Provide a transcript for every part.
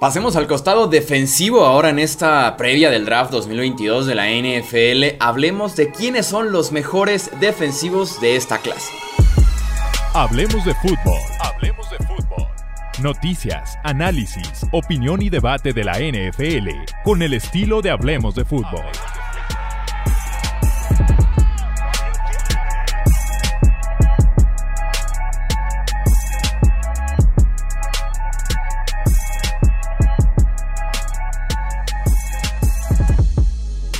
Pasemos al costado defensivo ahora en esta previa del draft 2022 de la NFL. Hablemos de quiénes son los mejores defensivos de esta clase. Hablemos de fútbol. Hablemos de fútbol. Noticias, análisis, opinión y debate de la NFL con el estilo de Hablemos de fútbol.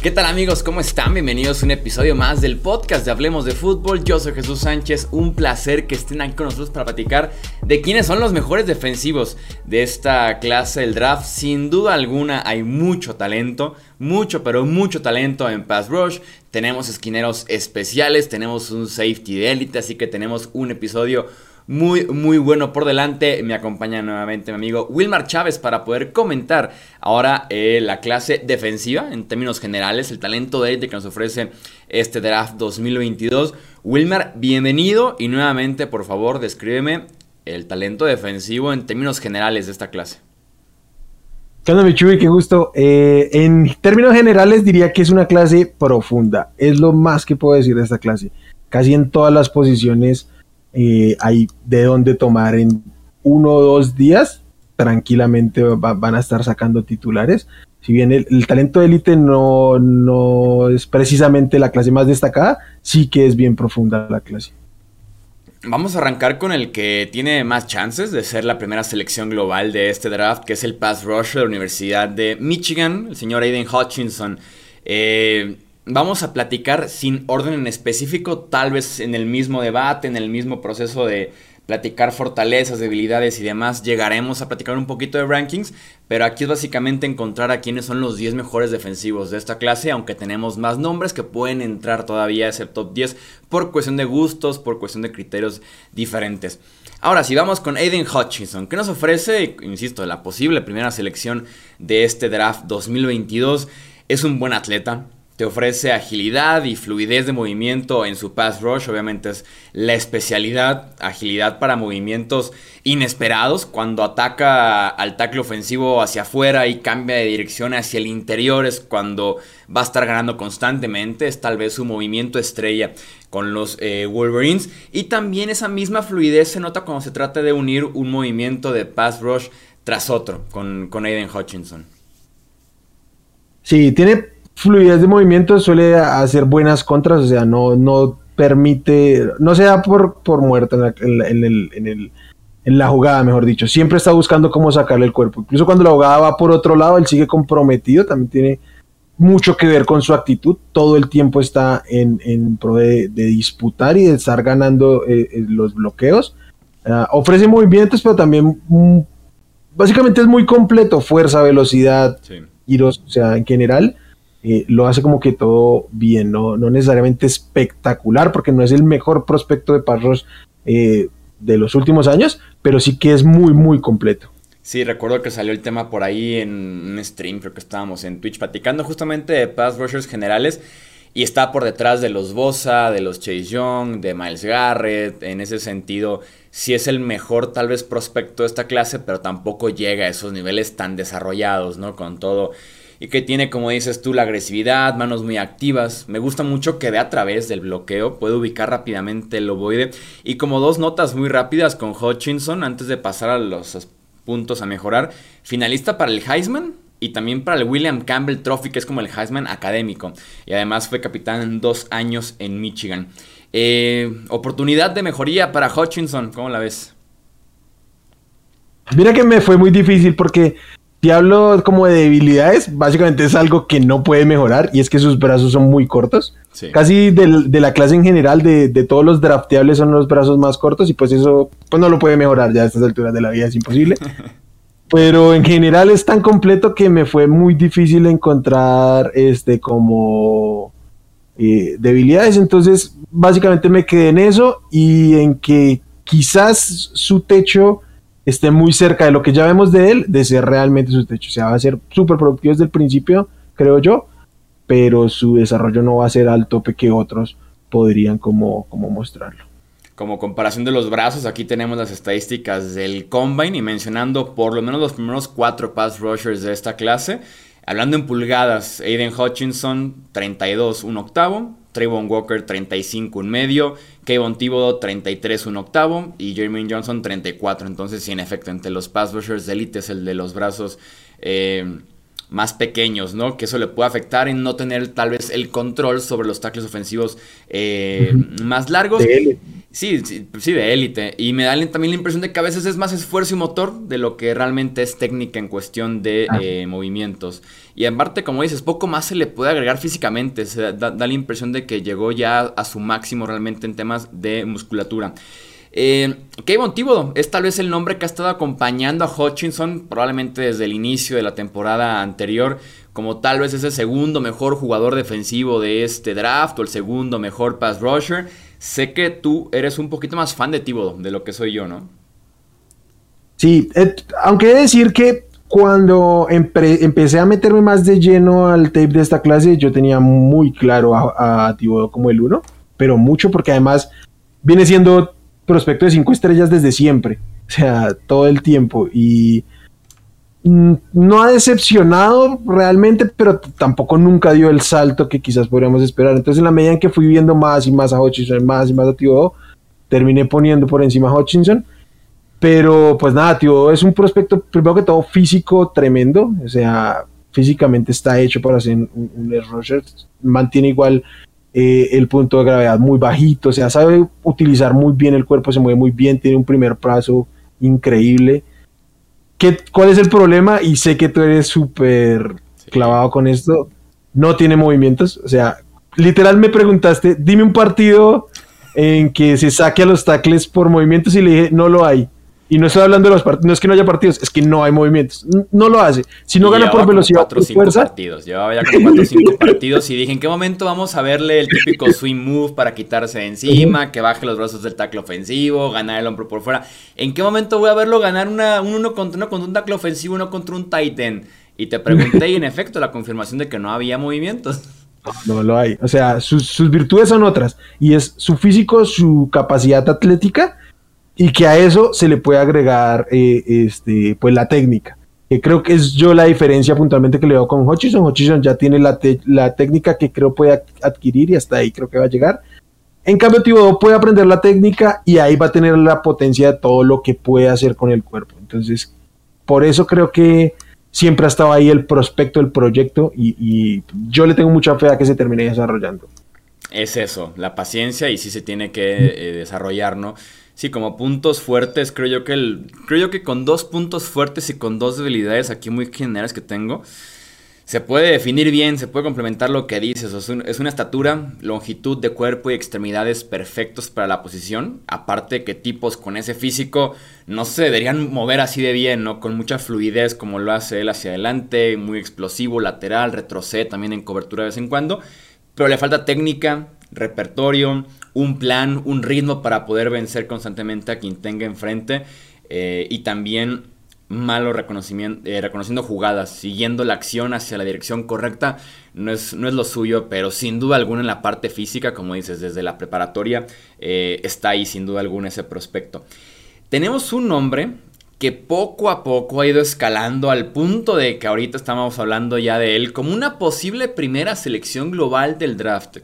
¿Qué tal amigos? ¿Cómo están? Bienvenidos a un episodio más del podcast de Hablemos de Fútbol. Yo soy Jesús Sánchez, un placer que estén aquí con nosotros para platicar de quiénes son los mejores defensivos de esta clase del draft. Sin duda alguna hay mucho talento, mucho pero mucho talento en Pass Rush. Tenemos esquineros especiales, tenemos un safety de élite, así que tenemos un episodio muy, muy bueno por delante. Me acompaña nuevamente mi amigo Wilmar Chávez para poder comentar ahora eh, la clase defensiva en términos generales, el talento de élite que nos ofrece este draft 2022. Wilmar, bienvenido y nuevamente, por favor, descríbeme el talento defensivo en términos generales de esta clase. ¿Qué onda, Michuy? Qué gusto. Eh, en términos generales diría que es una clase profunda. Es lo más que puedo decir de esta clase. Casi en todas las posiciones eh, hay de dónde tomar en uno o dos días, tranquilamente van a estar sacando titulares. Si bien el, talento de élite no, no es precisamente la clase más destacada, sí que es bien profunda la clase. Vamos a arrancar con el que tiene más chances de ser la primera selección global de este draft, que es el pass rusher de la Universidad de Michigan, el señor Aiden Hutchinson. Eh, Vamos a platicar sin orden en específico, tal vez en el mismo debate, en el mismo proceso de platicar fortalezas, debilidades y demás, llegaremos a platicar un poquito de rankings, pero aquí es básicamente encontrar a quiénes son los 10 mejores defensivos de esta clase, aunque tenemos más nombres que pueden entrar todavía a ese top 10 por cuestión de gustos, por cuestión de criterios diferentes. Ahora, si vamos con Aiden Hutchinson, ¿qué nos ofrece, insisto, la posible primera selección de este draft 2022? Es un buen atleta, te ofrece agilidad y fluidez de movimiento en su pass rush. Obviamente es la especialidad, agilidad para movimientos inesperados. Cuando ataca al tackle ofensivo hacia afuera y cambia de dirección hacia el interior es cuando va a estar ganando constantemente. Es tal vez su movimiento estrella con los eh, Wolverines. Y también esa misma fluidez se nota cuando se trata de unir un movimiento de pass rush tras otro con, con Aiden Hutchinson. Sí, tiene fluidez de movimiento suele hacer buenas contras, o sea, no, no permite, no se da por, por muerto en, el, en, el, en la jugada, mejor dicho. Siempre está buscando cómo sacarle el cuerpo. Incluso cuando la jugada va por otro lado, él sigue comprometido, también tiene mucho que ver con su actitud. Todo el tiempo está en, en pro de, disputar y de estar ganando eh, eh, los bloqueos. Ah, ofrece movimientos, pero también mm, básicamente es muy completo, fuerza, velocidad, giros, o sea, en general eh, lo hace como que todo bien, no, no necesariamente espectacular, porque no es el mejor prospecto de Parros eh, de los últimos años, pero sí que es muy, muy completo. Sí, recuerdo que salió el tema por ahí en un stream, creo que estábamos en Twitch platicando justamente de pass rushers generales y está por detrás de los Bosa, de los Chase Young, de Miles Garrett. En ese sentido, sí es el mejor tal vez prospecto de esta clase, pero tampoco llega a esos niveles tan desarrollados, ¿no? Con todo y que tiene, como dices tú, la agresividad, manos muy activas. Me gusta mucho que ve a través del bloqueo, puede ubicar rápidamente el ovoide. Y como dos notas muy rápidas con Hutchinson, antes de pasar a los puntos a mejorar, finalista para el Heisman y también para el William Campbell Trophy, que es como el Heisman académico. Y además fue capitán en dos años en Michigan. Eh, oportunidad de mejoría para Hutchinson, ¿cómo la ves? Mira que me fue muy difícil porque si hablo como de debilidades, básicamente es algo que no puede mejorar y es que sus brazos son muy cortos. Casi de, la clase en general, de, todos los drafteables son los brazos más cortos y pues eso pues no lo puede mejorar ya a estas alturas de la vida, es imposible. Pero en general es tan completo que me fue muy difícil encontrar este como eh, debilidades. Entonces básicamente me quedé en eso y en que quizás su techo esté muy cerca de lo que ya vemos de él, de ser realmente su techo. O sea, va a ser súper productivo desde el principio, creo yo, pero su desarrollo no va a ser al tope que otros podrían como, como mostrarlo. Como comparación de los brazos, aquí tenemos las estadísticas del Combine y mencionando por lo menos los primeros cuatro pass rushers de esta clase. Hablando en pulgadas, Aiden Hutchinson 32, un octavo, Trayvon Walker 35, un medio, Kayvon Thibodeau 33, un octavo y Jeremy Johnson 34. Entonces, sí, en efecto, entre los pass rushers de elite es el de los brazos eh, más pequeños, ¿no? Que eso le puede afectar en no tener tal vez el control sobre los tackles ofensivos eh, más largos. Sí, sí, de élite. Y me da también la impresión de que a veces es más esfuerzo y motor de lo que realmente es técnica en cuestión de ah. eh, movimientos. Y aparte, como dices, poco más se le puede agregar físicamente. Se da, la impresión de que llegó ya a su máximo realmente en temas de musculatura. Eh, Kayvon Thibodeau es tal vez el nombre que ha estado acompañando a Hutchinson probablemente desde el inicio de la temporada anterior como tal vez ese segundo mejor jugador defensivo de este draft o el segundo mejor pass rusher Sé que tú eres un poquito más fan de Thibodeau de lo que soy yo, ¿no? Sí, aunque he de decir que cuando empecé a meterme más de lleno al tape de esta clase, yo tenía muy claro a, a como el uno, pero mucho porque además viene siendo prospecto de cinco estrellas desde siempre, o sea, todo el tiempo. Y no ha decepcionado realmente, pero tampoco nunca dio el salto que quizás podríamos esperar. Entonces, en la medida en que fui viendo más y más a Hutchinson, más y más a Tío, terminé poniendo por encima a Hutchinson. Pero, pues nada, Tío es un prospecto, primero que todo, físico tremendo. O sea, físicamente está hecho para ser un, un Mantiene igual eh, el punto de gravedad muy bajito. O sea, sabe utilizar muy bien el cuerpo, se mueve muy bien, tiene un primer plazo increíble. ¿Cuál es el problema? Y sé que tú eres súper clavado con esto. No tiene movimientos. O sea, literal me preguntaste, dime un partido en que se saque a los tackles por movimientos y le dije, no lo hay. Y no estoy hablando de los partidos, no es que no haya partidos, es que no hay movimientos. No lo hace. Si no gana por velocidad, cuatro, por fuerza. Partidos. Llevaba ya como 4 o 5 partidos y dije, ¿en qué momento vamos a verle el típico swing move para quitarse de encima, que baje los brazos del tackle ofensivo, ganar el hombro por fuera? ¿En qué momento voy a verlo ganar una, un uno contra uno contra un tackle ofensivo, uno contra un tight end? Y te pregunté y en efecto la confirmación de que no había movimientos. No lo hay. O sea, sus, sus virtudes son otras. Y es su físico, su capacidad atlética y que a eso se le puede agregar eh, este, pues la técnica. Que creo que es yo la diferencia puntualmente que le veo con Hutchison. Hutchison ya tiene la, la técnica que creo puede adquirir y hasta ahí creo que va a llegar. En cambio, Thibodeau puede aprender la técnica y ahí va a tener la potencia de todo lo que puede hacer con el cuerpo. Entonces, por eso creo que siempre ha estado ahí el prospecto, el proyecto y, yo le tengo mucha fe a que se termine desarrollando. Es eso, la paciencia y sí se tiene que eh, desarrollar, ¿no? Sí, como puntos fuertes, creo yo que el, creo yo que con dos puntos fuertes y con dos debilidades aquí muy generales que tengo, se puede definir bien, se puede complementar lo que dices. es, una estatura, longitud de cuerpo y extremidades perfectos para la posición. Aparte que tipos con ese físico no se deberían mover así de bien, ¿no? Con mucha fluidez como lo hace él hacia adelante, muy explosivo, lateral, retrocede también en cobertura de vez en cuando. Pero le falta técnica, repertorio, un plan, un ritmo para poder vencer constantemente a quien tenga enfrente eh, y también malo reconocimiento, eh, reconociendo jugadas, siguiendo la acción hacia la dirección correcta, no es, no es, lo suyo, pero sin duda alguna en la parte física, como dices, desde la preparatoria, eh, está ahí sin duda alguna ese prospecto. Tenemos un nombre que poco a poco ha ido escalando al punto de que ahorita estamos hablando ya de él como una posible primera selección global del draft.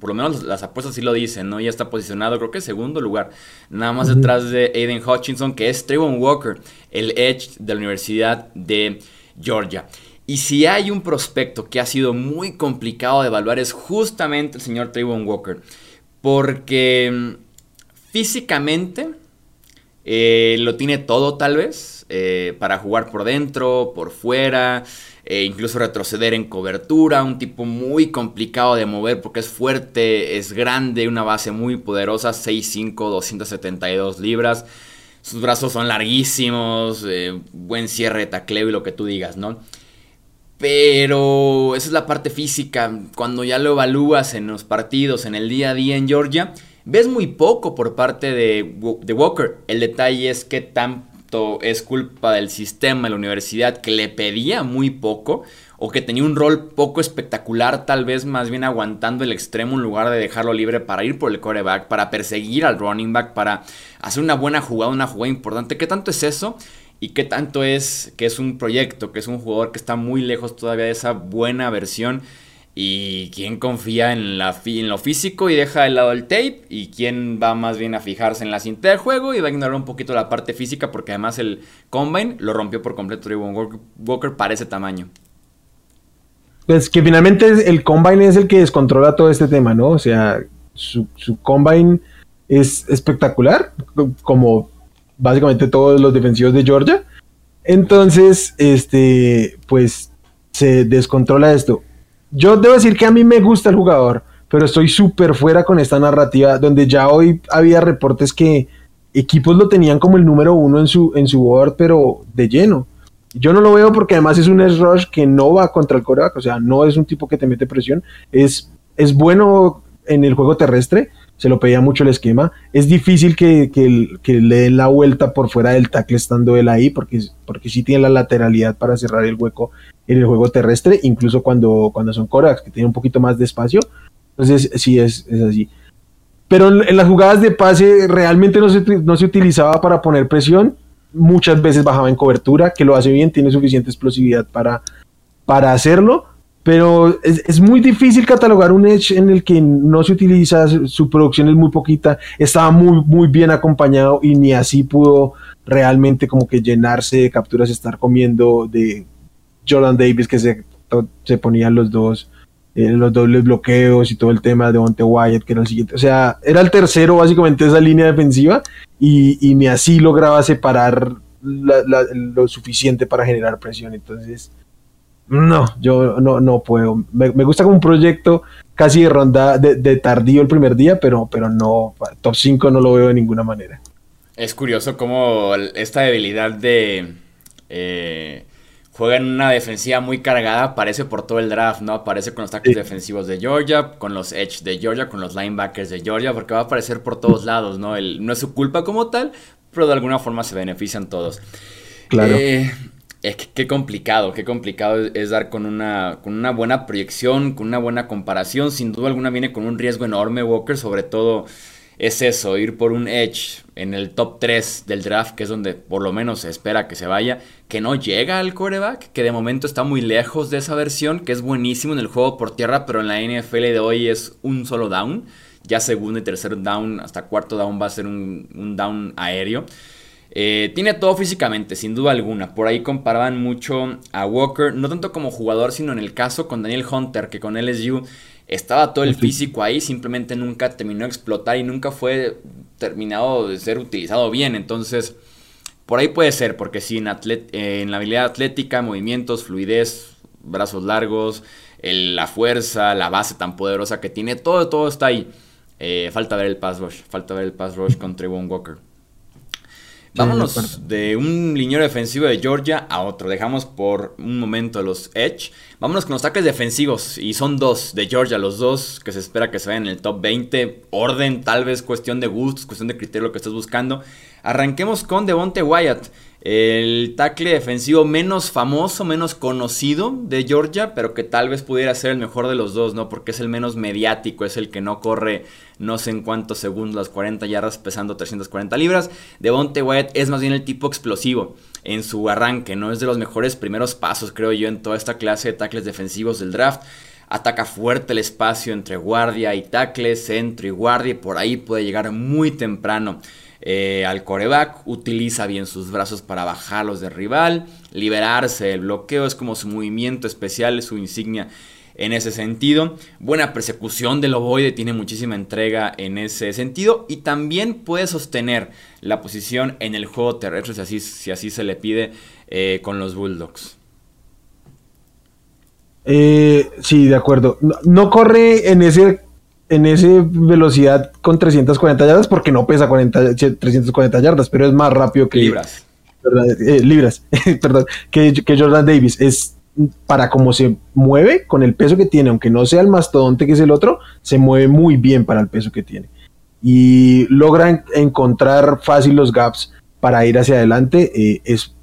Por lo menos las apuestas sí lo dicen, ¿no? Ya está posicionado, creo que segundo lugar, nada más detrás de Aiden Hutchinson, que es Trayvon Walker, el Edge de la Universidad de Georgia. Y si hay un prospecto que ha sido muy complicado de evaluar es justamente el señor Trayvon Walker. Porque mm, físicamente eh, lo tiene todo tal vez eh, para jugar por dentro, por fuera, e incluso retroceder en cobertura. Un tipo muy complicado de mover porque es fuerte, es grande, una base muy poderosa, 6'5, 272 libras. Sus brazos son larguísimos, buen cierre de tacleo y lo que tú digas, ¿no? Pero esa es la parte física. Cuando ya lo evalúas en los partidos, en el día a día en Georgia, ves muy poco por parte de, Walker. El detalle es que tan es culpa del sistema de la universidad que le pedía muy poco o que tenía un rol poco espectacular, tal vez más bien aguantando el extremo en lugar de dejarlo libre para ir por el coreback, para perseguir al running back, para hacer una buena jugada, una jugada importante. ¿Qué tanto es eso? ¿Y qué tanto es que es un proyecto, que es un jugador que está muy lejos todavía de esa buena versión? ¿Y quién confía en, lo físico y deja de lado el tape? ¿Y quién va más bien a fijarse en la cinta del juego y va a ignorar un poquito la parte física? Porque además el combine lo rompió por completo Trayvon Walker para ese tamaño. Pues que finalmente el combine es el que descontrola todo este tema, ¿no? O sea, su, su combine es espectacular, como básicamente todos los defensivos de Georgia. Entonces, este, pues se descontrola esto. Yo debo decir que a mí me gusta el jugador, pero estoy súper fuera con esta narrativa, donde ya hoy había reportes que equipos lo tenían como el número uno en su, en su board, pero de lleno. Yo no lo veo porque además es un rush que no va contra el coreback, o sea, no es un tipo que te mete presión, es, es bueno en el juego terrestre, se lo pedía mucho el esquema. Es difícil que, le den la vuelta por fuera del tackle estando él ahí, porque, porque sí tiene la lateralidad para cerrar el hueco en el juego terrestre, incluso cuando, cuando son corebacks que tienen un poquito más de espacio. Entonces, sí, es, es así. Pero en, las jugadas de pase realmente no se, no se utilizaba para poner presión muchas veces bajaba en cobertura, que lo hace bien, tiene suficiente explosividad para, para hacerlo, pero es, muy difícil catalogar un Edge en el que no se utiliza, su producción es muy poquita, estaba muy, muy bien acompañado y ni así pudo realmente como que llenarse de capturas, estar comiendo de Jordan Davis que se, se ponían los dos eh, los dobles bloqueos y todo el tema de Monte Wyatt, que era el siguiente. O sea, era el tercero básicamente de esa línea defensiva y, ni así lograba separar lo suficiente para generar presión. Entonces, no, yo no, no puedo. Me, gusta como un proyecto casi de ronda de, tardío el primer día, pero, pero no, top 5 no lo veo de ninguna manera. Es curioso cómo esta debilidad de... Eh, juega en una defensiva muy cargada, aparece por todo el draft, ¿no? Aparece con los tackles defensivos de Georgia, con los edge de Georgia, con los linebackers de Georgia, porque va a aparecer por todos lados, ¿no? El, no es su culpa como tal, pero de alguna forma se benefician todos. Claro. Eh, qué complicado, qué complicado es dar con una, con una buena proyección, con una buena comparación. Sin duda alguna viene con un riesgo enorme, Walker, sobre todo es eso, ir por un edge en el top 3 del draft, que es donde por lo menos se espera que se vaya, que no llega al quarterback, que de momento está muy lejos de esa versión, que es buenísimo en el juego por tierra, pero en la NFL de hoy es un solo down. Ya segundo y tercer down, hasta cuarto down va a ser un, down aéreo. Eh, tiene todo físicamente, sin duda alguna. Por ahí comparaban mucho a Walker, no tanto como jugador, sino en el caso con Daniel Hunter, que con LSU estaba todo el físico ahí, simplemente nunca terminó de explotar y nunca fue terminado de ser utilizado bien. Entonces, por ahí puede ser, porque sí, en, eh, en la habilidad atlética, movimientos, fluidez, brazos largos, la fuerza, la base tan poderosa que tiene, todo, todo está ahí. Eh, falta ver el pass rush, falta ver el pass rush con Trevon Walker. Vámonos de un liniero defensivo de Georgia a otro. Dejamos por un momento los Edge. Vámonos con los tackles defensivos. Y son dos de Georgia, los dos que se espera que se vayan en el top 20. Orden, tal vez cuestión de gustos, cuestión de criterio lo que estés buscando. Arranquemos con Devonte Wyatt el tackle defensivo menos famoso, menos conocido de Georgia, pero que tal vez pudiera ser el mejor de los dos, ¿no? Porque es el menos mediático, es el que no corre no sé en cuántos segundos las 40 yardas pesando 340 libras. Devonte Wyatt es más bien el tipo explosivo en su arranque, ¿no? Es de los mejores primeros pasos, creo yo, en toda esta clase de tackles defensivos del draft. Ataca fuerte el espacio entre guardia y tackle, centro y guardia, y por ahí puede llegar muy temprano eh, al coreback, utiliza bien sus brazos para bajarlos de rival, liberarse del bloqueo, es como su movimiento especial, su insignia en ese sentido. Buena persecución del ovoide, tiene muchísima entrega en ese sentido y también puede sostener la posición en el juego terrestre si así, si así se le pide eh, con los Bulldogs. Eh, sí, de acuerdo. no, corre en ese en esa velocidad con 340 yardas porque no pesa 40, 340 yardas, pero es más rápido que... Libras. Eh, libras, perdón, que, Jordan Davis. Es para cómo se mueve con el peso que tiene, aunque no sea el mastodonte que es el otro, se mueve muy bien para el peso que tiene. Y logra encontrar fácil los gaps para ir hacia adelante. Eh, es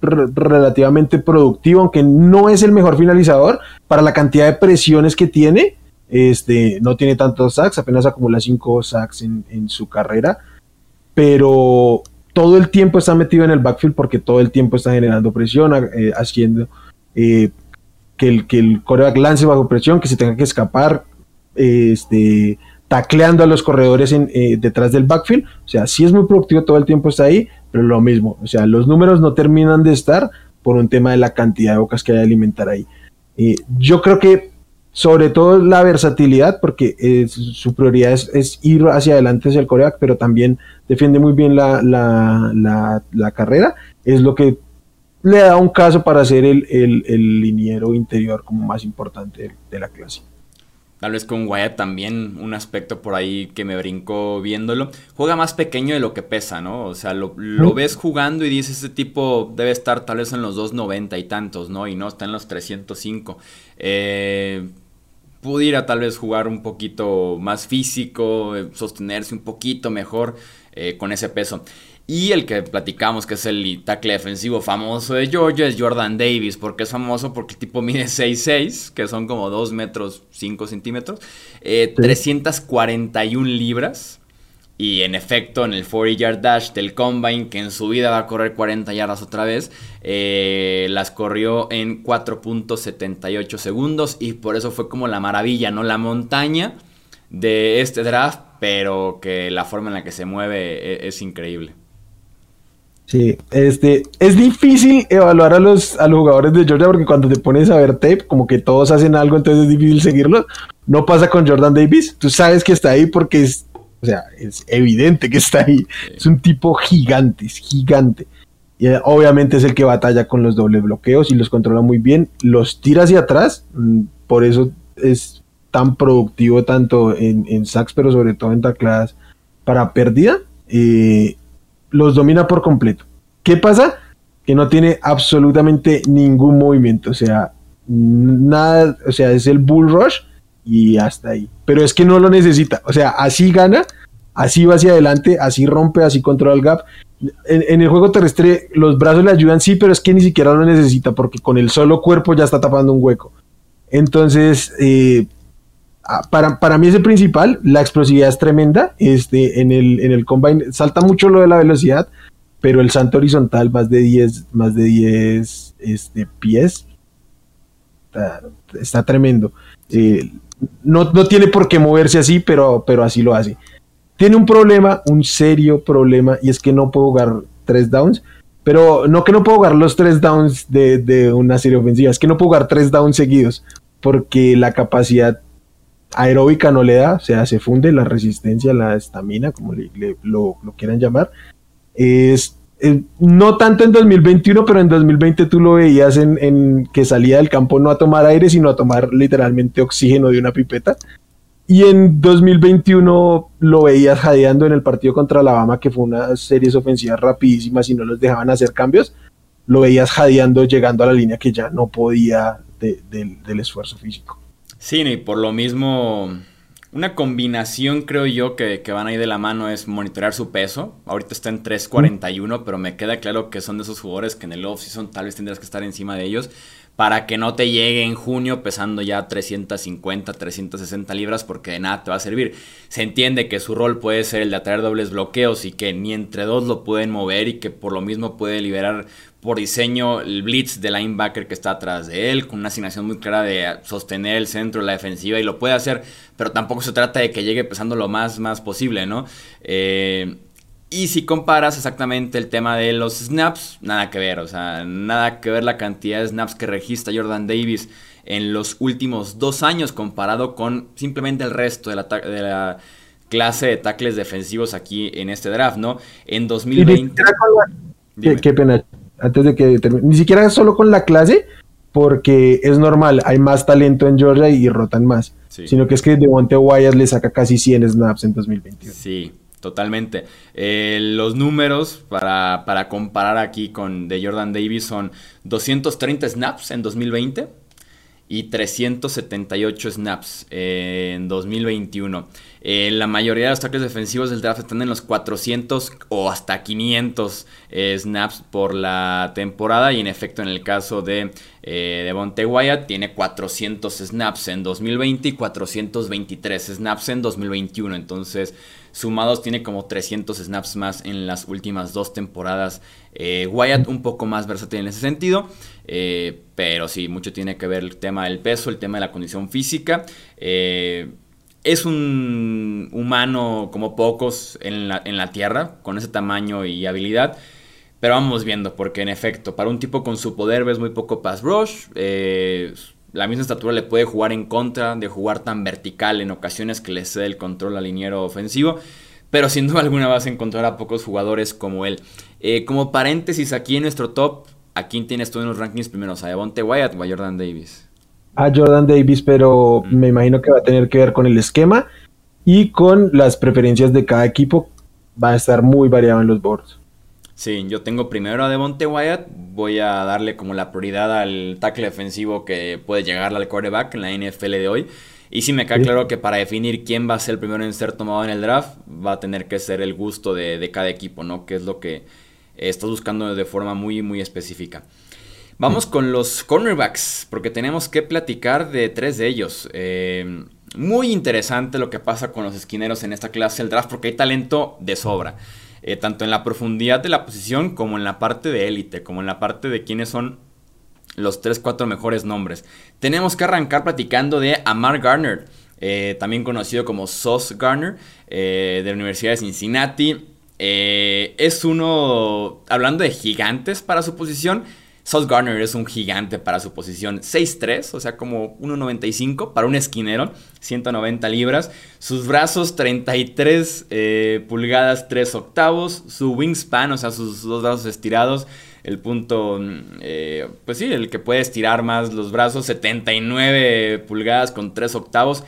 relativamente productivo, aunque no es el mejor finalizador para la cantidad de presiones que tiene. Este, no tiene tantos sacks, apenas acumula 5 sacks en, su carrera, pero todo el tiempo está metido en el backfield porque todo el tiempo está generando presión, eh, haciendo eh, que el, que el coreback lance bajo presión, que se tenga que escapar, este, tacleando a los corredores eh, detrás del backfield. O sea, sí es muy productivo, todo el tiempo está ahí, pero lo mismo. O sea, los números no terminan de estar por un tema de la cantidad de bocas que hay que alimentar ahí. yo creo que sobre todo la versatilidad, porque su prioridad es, ir hacia adelante hacia el coreback, pero también defiende muy bien la, la, carrera, es lo que le da un caso para ser el, el, liniero interior como más importante de la clase. Tal vez con Wyatt también un aspecto por ahí que me brincó viéndolo. Juega más pequeño de lo que pesa, ¿no? O sea, lo, lo ves jugando y dices, este tipo debe estar tal vez en los 290 y tantos, ¿no? Y no, está en los 305. Eh, pudiera tal vez jugar un poquito más físico, eh, sostenerse un poquito mejor eh, con ese peso. Y el que platicamos, que es el tackle defensivo famoso de Georgia, es Jordan Davis. porque es famoso? Porque el tipo mide 6'6, que son como 2 metros 5 centímetros, 341 eh, libras. Y en efecto, en el 40 yard dash del combine, que en su vida va a correr 40 yardas otra vez, eh, las corrió en 4.78 segundos. Y por eso fue como la maravilla, ¿no? La montaña de este draft, pero que la forma en la que se mueve es, es increíble. Sí, este, es difícil evaluar a los, a los jugadores de Georgia porque cuando te pones a ver tape, como que todos hacen algo, entonces es difícil seguirlos. No pasa con Jordan Davis, tú sabes que está ahí porque es o sea, es evidente que está ahí. Es un tipo gigante, es gigante. Y eh, obviamente es el que batalla con los doble bloqueos y los controla muy bien. Los tira hacia atrás, mm, por eso es tan productivo tanto en, sacks, pero sobre todo en tacladas para pérdida. Eh, los domina por completo. ¿Qué pasa? Que no tiene absolutamente ningún movimiento. O sea, nada, o sea, es el bull rush y hasta ahí. Pero es que no lo necesita. O sea, así gana, así va hacia adelante, así rompe, así controla el gap. En, el juego terrestre los brazos le ayudan, sí, pero es que ni siquiera lo necesita porque con el solo cuerpo ya está tapando un hueco. Entonces, eh, ah, para, para, mí es el principal, la explosividad es tremenda. Este, en, el, en el combine salta mucho lo de la velocidad, pero el salto horizontal más de 10, más de 10 este, pies. Está, tremendo. Eh, no, tiene por qué moverse así, pero, pero así lo hace. Tiene un problema, un serio problema, y es que no puedo jugar tres downs, pero no que no puedo jugar los tres downs de, una serie ofensiva, es que no puedo jugar tres downs seguidos, porque la capacidad aeróbica no le da, o sea, se funde la resistencia, la estamina, como le, lo, quieran llamar, es eh, no tanto en 2021, pero en 2020 tú lo veías en, que salía del campo no a tomar aire, sino a tomar literalmente oxígeno de una pipeta. Y en 2021 lo veías jadeando en el partido contra Alabama, que fue una series ofensivas rapidísimas y no los dejaban hacer cambios. Lo veías jadeando llegando a la línea que ya no podía del esfuerzo físico. Sí, y por lo mismo una combinación, creo yo, que, van a ir de la mano es monitorear su peso. Ahorita está en 3.41, pero me queda claro que son de esos jugadores que en el off-season tal vez tendrás que estar encima de ellos para que no te llegue en junio pesando ya 350, 360 libras, porque de nada te va a servir. Se entiende que su rol puede ser el de atraer dobles bloqueos y que ni entre dos lo pueden mover y que por lo mismo puede liberar por diseño el blitz de linebacker que está atrás de él, con una asignación muy clara de sostener el centro la defensiva y lo puede hacer, pero tampoco se trata de que llegue pesando lo más, más posible, ¿no? Eh, y si comparas exactamente el tema de los snaps, nada que ver, o sea, nada que ver la cantidad de snaps que registra Jordan Davis en los últimos dos años comparado con simplemente el resto de la, de la clase de tackles defensivos aquí en este draft, ¿no? En 2020... qué pena antes de que termine. Ni siquiera solo con la clase, porque es normal, hay más talento en Georgia y rotan más. Sino que es que Devonte Wyatt le saca casi 100 snaps en 2021. Sí, totalmente. Eh, los números para, para, comparar aquí con de Jordan Davis son 230 snaps en 2020 y 378 snaps en 2021. Eh, la mayoría de los tackles defensivos del draft están en los 400 o hasta 500 eh, snaps por la temporada. Y en efecto, en el caso de eh, Devontae Wyatt, tiene 400 snaps en 2020 y 423 snaps en 2021. Entonces, sumados, tiene como 300 snaps más en las últimas dos temporadas. Wyatt, un poco más versátil en ese sentido. pero sí, mucho tiene que ver el tema del peso, el tema de la condición física. Es un humano como pocos en la, en la Tierra, con ese tamaño y habilidad. Pero vamos viendo, porque en efecto, para un tipo con su poder ves muy poco pass rush. Eh, la misma estatura le puede jugar en contra de jugar tan vertical en ocasiones que le cede el control al liniero ofensivo. Pero sin duda alguna vas a encontrar a pocos jugadores como él. Eh, como paréntesis, aquí en nuestro top, ¿a quién tienes tú en los rankings primeros? ¿A Devonte Wyatt o a Jordan Davis? A Jordan Davis, pero me imagino que va a tener que ver con el esquema y con las preferencias de cada equipo. Va a estar muy variado en los boards. Sí, yo tengo primero a Devonte Wyatt. Voy a darle como la prioridad al tackle defensivo que puede llegar al quarterback en la NFL de hoy. Y sí me queda claro que para definir quién va a ser el primero en ser tomado en el draft, va a tener que ser el gusto de, de cada equipo, ¿no? Que es lo que estás buscando de forma muy, muy específica. Vamos con los cornerbacks, porque tenemos que platicar de tres de ellos. Eh, muy interesante lo que pasa con los esquineros en esta clase del draft, porque hay talento de sobra. Eh, tanto en la profundidad de la posición como en la parte de élite, como en la parte de quiénes son los 3-4 mejores nombres. Tenemos que arrancar platicando de Amar Garner, eh, también conocido como Sauce Garner, de la Universidad de Cincinnati. es uno, hablando de gigantes para su posición, Sauce Garner es un gigante para su posición 6'3, o sea, como 1'95 para un esquinero, 190 libras. Sus brazos 33 eh, pulgadas 3 octavos. Su wingspan, o sea, sus dos brazos estirados. El punto, eh, pues sí, el que puede estirar más los brazos, 79 pulgadas con 3 octavos.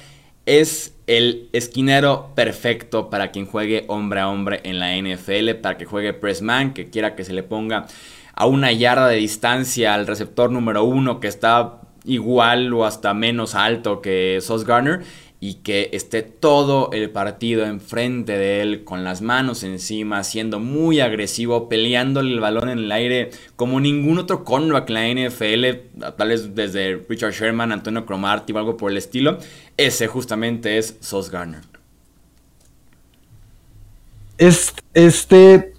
Es el esquinero perfecto para quien juegue hombre a hombre en la NFL, para que juegue pressman, que quiera que se le ponga a una yarda de distancia al receptor número uno que está igual o hasta menos alto que Sos Garner y que esté todo el partido enfrente de él con las manos encima, siendo muy agresivo, peleándole el balón en el aire como ningún otro cornerback en la NFL, tal vez desde Richard Sherman, Antonio Cromarty o algo por el estilo, ese justamente es Sos Garner. Este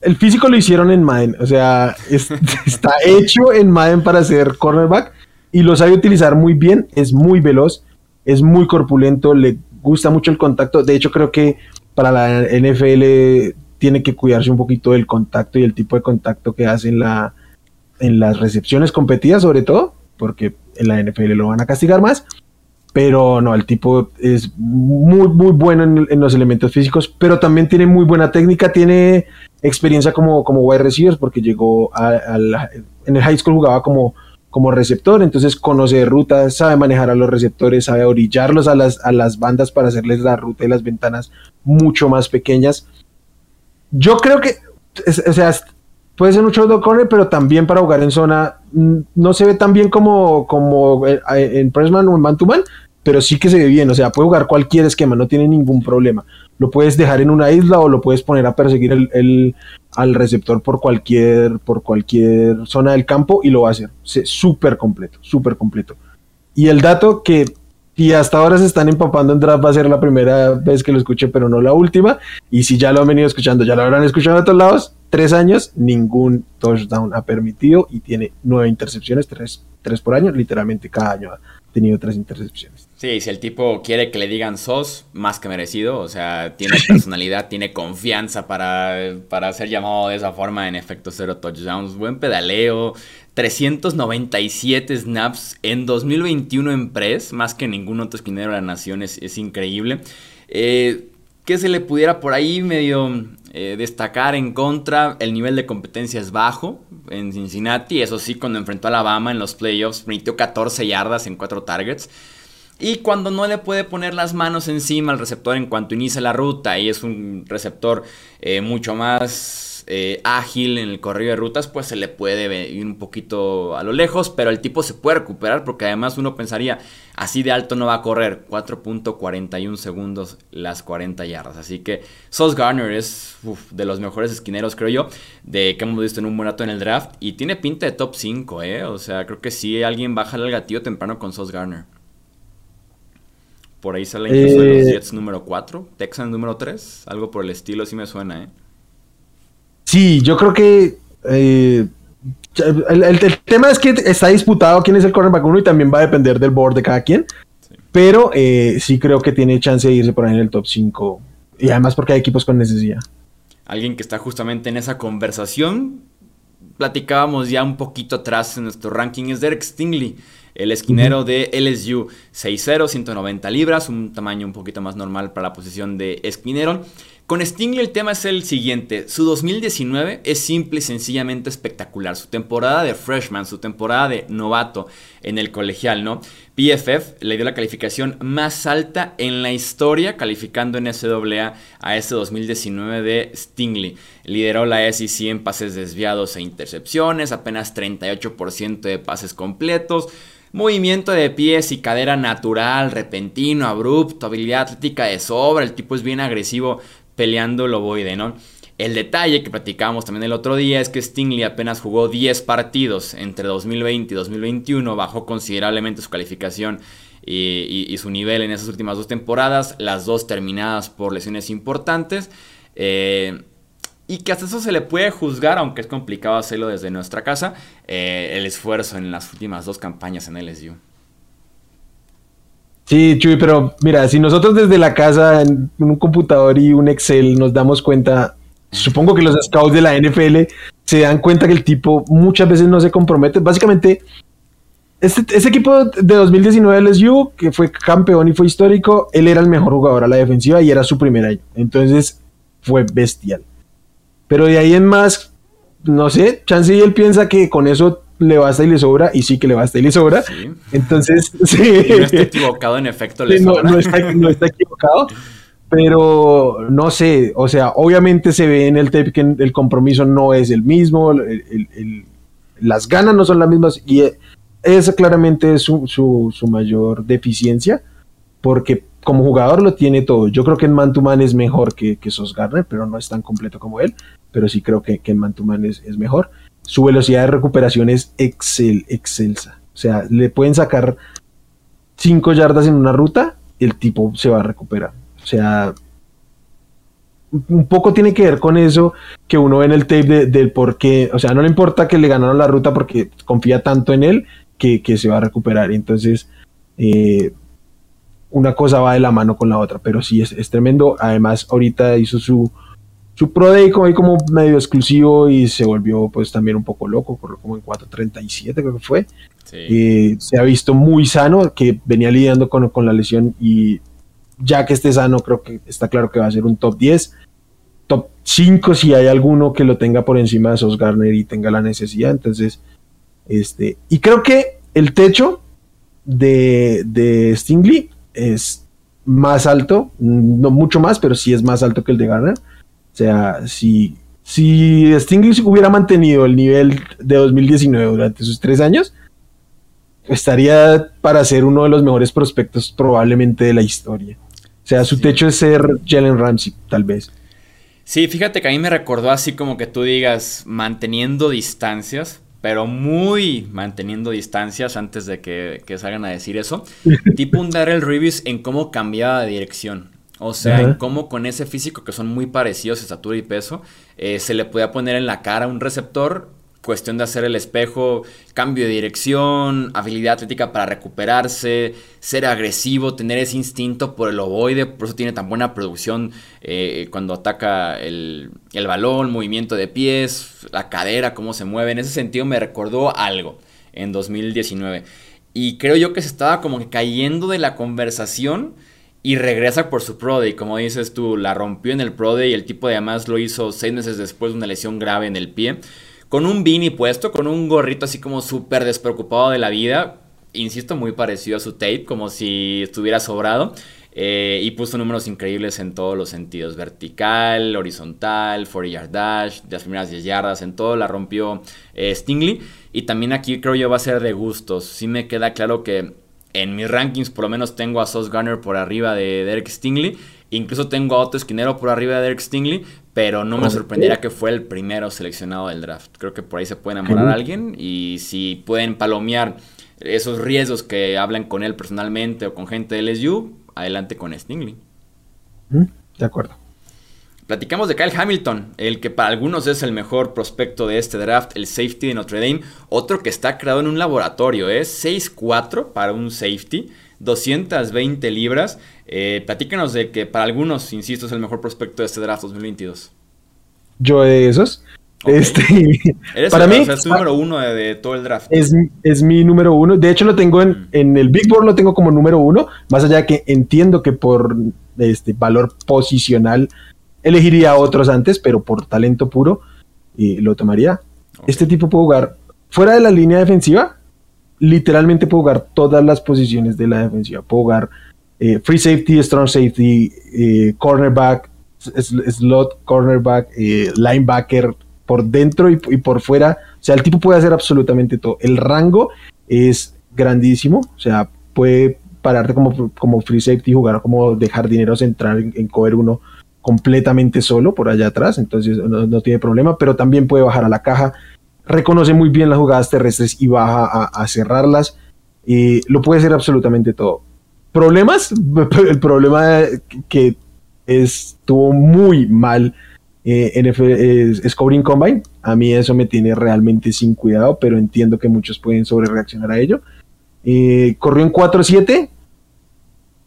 el físico lo hicieron en Madden, o sea, está hecho en Madden para ser cornerback y lo sabe utilizar muy bien, es muy veloz, es muy corpulento, le gusta mucho el contacto, de hecho creo que para la NFL tiene que cuidarse un poquito del contacto y el tipo de contacto que hace en, la, en las recepciones competidas sobre todo, porque en la NFL lo van a castigar más. Pero no, el tipo es muy, muy bueno en, los elementos físicos, pero también tiene muy buena técnica, tiene experiencia como, como wide receivers, porque llegó a, en el high school jugaba como, como receptor, entonces conoce rutas, sabe manejar a los receptores, sabe orillarlos a las, a las bandas para hacerles la ruta y las ventanas mucho más pequeñas. Yo creo que, o sea, puede ser un show corner, pero también para jugar en zona mm, no se ve tan bien como, como eh, en Pressman o en Man to Man, pero sí que se ve bien, o sea, puede jugar cualquier esquema, no tiene ningún problema. Lo puedes dejar en una isla o lo puedes poner a perseguir el, al receptor por cualquier, por cualquier zona del campo y lo va a hacer. Súper completo, súper completo. Y el dato que y hasta ahora se están empapando en draft, va a ser la primera vez que lo escuche, pero no la última. Y si ya lo han venido escuchando, ya lo habrán escuchado en otros lados, tres años, ningún touchdown ha permitido y tiene nueve intercepciones, tres, tres por año, literalmente cada año ha tenido tres intercepciones. Sí, si el tipo quiere que le digan sos, más que merecido, o sea, tiene personalidad, tiene confianza para, para ser llamado de esa forma, en efecto, cero touchdowns, buen pedaleo, 397 snaps en 2021 en press, más que ningún otro esquinero de la nación, es, increíble. Eh, que se le pudiera por ahí medio eh, destacar en contra, el nivel de competencia es bajo en Cincinnati, eso sí, cuando enfrentó a Alabama en los playoffs, permitió 14 yardas en 4 targets. Y cuando no le puede poner las manos encima al receptor en cuanto inicia la ruta, y es un receptor eh, mucho más eh, ágil en el corrido de rutas, pues se le puede ir un poquito a lo lejos, pero el tipo se puede recuperar porque además uno pensaría, así de alto no va a correr, 4.41 segundos las 40 yardas. Así que Sos Garner es de los mejores esquineros, creo yo, de que hemos visto en un buen rato en el draft y tiene pinta de top 5, ¿eh? O sea, creo que sí alguien baja el gatillo temprano con Sos Garner. Por ahí sale incluso de los eh, Jets número 4, Texans número 3, algo por el estilo, sí me suena, ¿eh? Sí, yo creo que eh, el, tema es que está disputado quién es el cornerback 1 y también va a depender del board de cada quien. Pero eh, sí creo que tiene chance de irse por ahí en el top 5. Y además porque hay equipos con necesidad. Alguien que está justamente en esa conversación. Platicábamos ya un poquito atrás en nuestro ranking es Derek Stingley el esquinero de LSU, 6'0, 190 libras, un tamaño un poquito más normal para la posición de esquinero. Con Stingley el tema es el siguiente. Su 2019 es simple y sencillamente espectacular. Su temporada de freshman, su temporada de novato en el colegial, ¿no? PFF le dio la calificación más alta en la historia, calificando en SAA a ese 2019 de Stingley. Lideró la SEC en pases desviados e intercepciones, apenas 38% de pases completos. Movimiento de pies y cadera natural, repentino, abrupto, habilidad atlética de sobra. El tipo es bien agresivo peleando el ovoide, ¿no? El detalle que platicábamos también el otro día es que Stingley apenas jugó 10 partidos entre 2020 y 2021, bajó considerablemente su calificación y, su nivel en esas últimas dos temporadas, las dos terminadas por lesiones importantes. Eh, y que hasta eso se le puede juzgar, aunque es complicado hacerlo desde nuestra casa, eh, el esfuerzo en las últimas dos campañas en LSU. Sí, Chuy, pero mira, si nosotros desde la casa, en un computador y un Excel, nos damos cuenta, supongo que los scouts de la NFL se dan cuenta que el tipo muchas veces no se compromete. Básicamente, este, equipo de 2019 LSU, que fue campeón y fue histórico, él era el mejor jugador a la defensiva y era su primer año. Entonces, fue bestial. Pero de ahí en más, no sé, Chance y él piensa que con eso le basta y le sobra, y sí que le basta y le sobra. Entonces, sí. No está equivocado, en efecto, le no, No está, equivocado, pero no sé, o sea, obviamente se ve en el tape que el compromiso no es el mismo, las ganas no son las mismas, y esa claramente es su, su, mayor deficiencia, porque como jugador lo tiene todo. Yo creo que en man to man es mejor que, que Sos Garner, pero no es tan completo como él, pero sí creo que, que en man to man es, es mejor su velocidad de recuperación es excel, excelsa. O sea, le pueden sacar 5 yardas en una ruta el tipo se va a recuperar. O sea, un poco tiene que ver con eso que uno ve en el tape del por qué. O sea, no le importa que le ganaron la ruta porque confía tanto en él que, se va a recuperar. Entonces, eh, una cosa va de la mano con la otra. Pero sí, es, es tremendo. Además, ahorita hizo su su Pro Day como, como medio exclusivo y se volvió pues también un poco loco, como en 4.37 creo que fue. Sí. se ha visto muy sano, que venía lidiando con, con, la lesión y ya que esté sano creo que está claro que va a ser un top 10. Top 5 si hay alguno que lo tenga por encima de Sos Garner y tenga la necesidad. Entonces, este, y creo que el techo de, de Stingley es más alto, no mucho más, pero sí es más alto que el de Garner. O sea, si, si Stingley hubiera mantenido el nivel de 2019 durante sus tres años, estaría para ser uno de los mejores prospectos probablemente de la historia. O sea, su techo es ser Jalen Ramsey, tal vez. Sí, fíjate que a mí me recordó así como que tú digas manteniendo distancias, pero muy manteniendo distancias antes de que, que salgan a decir eso. tipo un Darrell Reeves en cómo cambiaba de dirección. O sea, en cómo con ese físico que son muy parecidos, estatura y peso, eh, se le podía poner en la cara un receptor, cuestión de hacer el espejo, cambio de dirección, habilidad atlética para recuperarse, ser agresivo, tener ese instinto por el ovoide, por eso tiene tan buena producción eh, cuando ataca el, el balón, movimiento de pies, la cadera, cómo se mueve. En ese sentido me recordó algo en 2019. Y creo yo que se estaba como que cayendo de la conversación y regresa por su Pro Day. Como dices tú, la rompió en el Pro Day y el tipo además lo hizo seis meses después de una lesión grave en el pie. Con un beanie puesto, con un gorrito así como súper despreocupado de la vida. Insisto, muy parecido a su tape, como si estuviera sobrado. eh, y puso números increíbles en todos los sentidos, vertical, horizontal, 40 yard dash, las primeras 10 yardas, en todo la rompió eh, Stingley. Y también aquí creo yo va a ser de gustos. Sí me queda claro que en mis rankings por lo menos tengo a Sos Gunner por arriba de Derek Stingley. Incluso tengo a Otto Esquinero por arriba de Derek Stingley, pero no me sorprendería que fue el primero seleccionado del draft. Creo que por ahí se puede enamorar a alguien y si pueden palomear esos riesgos que hablan con él personalmente o con gente de LSU, adelante con Stingley. De acuerdo. Platicamos de Kyle Hamilton, el que para algunos es el mejor prospecto de este draft, el safety de Notre Dame, otro que está creado en un laboratorio, es ¿eh? 6'4 para un safety, 220 libras. Eh, platícanos de que para algunos, insisto, es el mejor prospecto de este draft 2022. Yo de esos. Este, para mí es el número uno de, todo el draft. Es, es, mi número uno. De hecho, lo tengo en, en, el Big Board, lo tengo como número uno. Más allá de que entiendo que por este valor posicional elegiría a otros antes, pero por talento puro y lo tomaría. Este tipo puede jugar fuera de la línea defensiva. Literalmente puede jugar todas las posiciones de la defensiva. Puede jugar eh, free safety, strong safety, eh, cornerback, slot cornerback, eh, linebacker, por dentro y, por fuera. O sea, el tipo puede hacer absolutamente todo. El rango es grandísimo. O sea, puede pararte como, como free safety, jugar como de jardinero central en, en cover uno completamente solo por allá atrás. Entonces no, tiene problema, pero también puede bajar a la caja. Reconoce muy bien las jugadas terrestres y baja a, cerrarlas. y lo puede hacer absolutamente todo. ¿Problemas? El problema que estuvo muy mal eh, NFL, Scoring Combine. A mí eso me tiene realmente sin cuidado, pero entiendo que muchos pueden sobre reaccionar a ello. Eh, corrió en 4-7.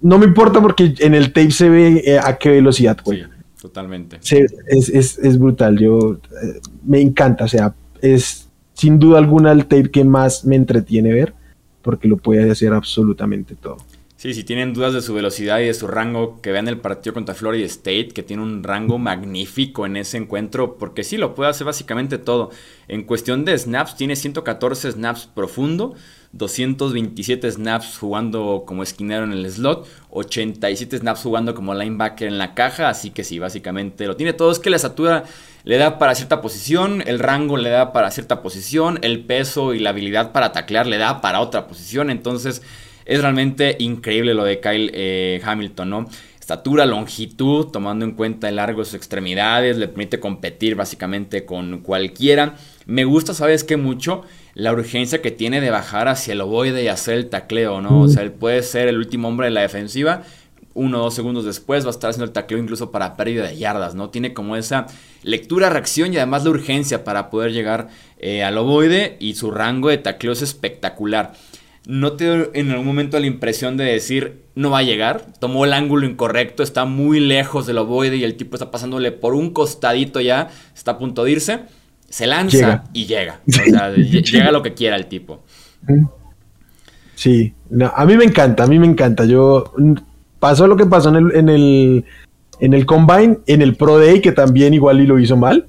No me importa porque en el tape se ve eh, a qué velocidad juega. totalmente. es, brutal. Yo me encanta. O sea, es sin duda alguna el tape que más me entretiene ver porque lo puede hacer absolutamente todo. Sí, si tienen dudas de su velocidad y de su rango, que vean el partido contra Florida State, que tiene un rango magnífico en ese encuentro, porque sí, lo puede hacer básicamente todo. En cuestión de snaps, tiene 114 snaps profundo, 227 snaps jugando como esquinero en el slot, 87 snaps jugando como linebacker en la caja, así que sí, básicamente lo tiene todo. Es que la estatura le da para cierta posición, el rango le da para cierta posición, el peso y la habilidad para taclear le da para otra posición, entonces es realmente increíble lo de Kyle eh, Hamilton, ¿no? Estatura, longitud, tomando en cuenta el largo de sus extremidades, le permite competir básicamente con cualquiera. Me gusta, ¿sabes qué? Mucho la urgencia que tiene de bajar hacia el ovoide y hacer el tacleo, ¿no? O sea, él puede ser el último hombre de la defensiva, uno o dos segundos después va a estar haciendo el tacleo incluso para pérdida de yardas, ¿no? Tiene como esa lectura, reacción y además la urgencia para poder llegar eh, al ovoide y su rango de tacleo es espectacular. ¿No te dio en algún momento la impresión de decir, no va a llegar? Tomó el ángulo incorrecto, está muy lejos del ovoide y el tipo está pasándole por un costadito ya, está a punto de irse, se lanza y llega. O sea, llega lo que quiera el tipo. Sí, a mí me encanta, a mí me encanta. Yo pasó lo que pasó en el, en el, en el Combine, en el Pro Day, que también igual y lo hizo mal.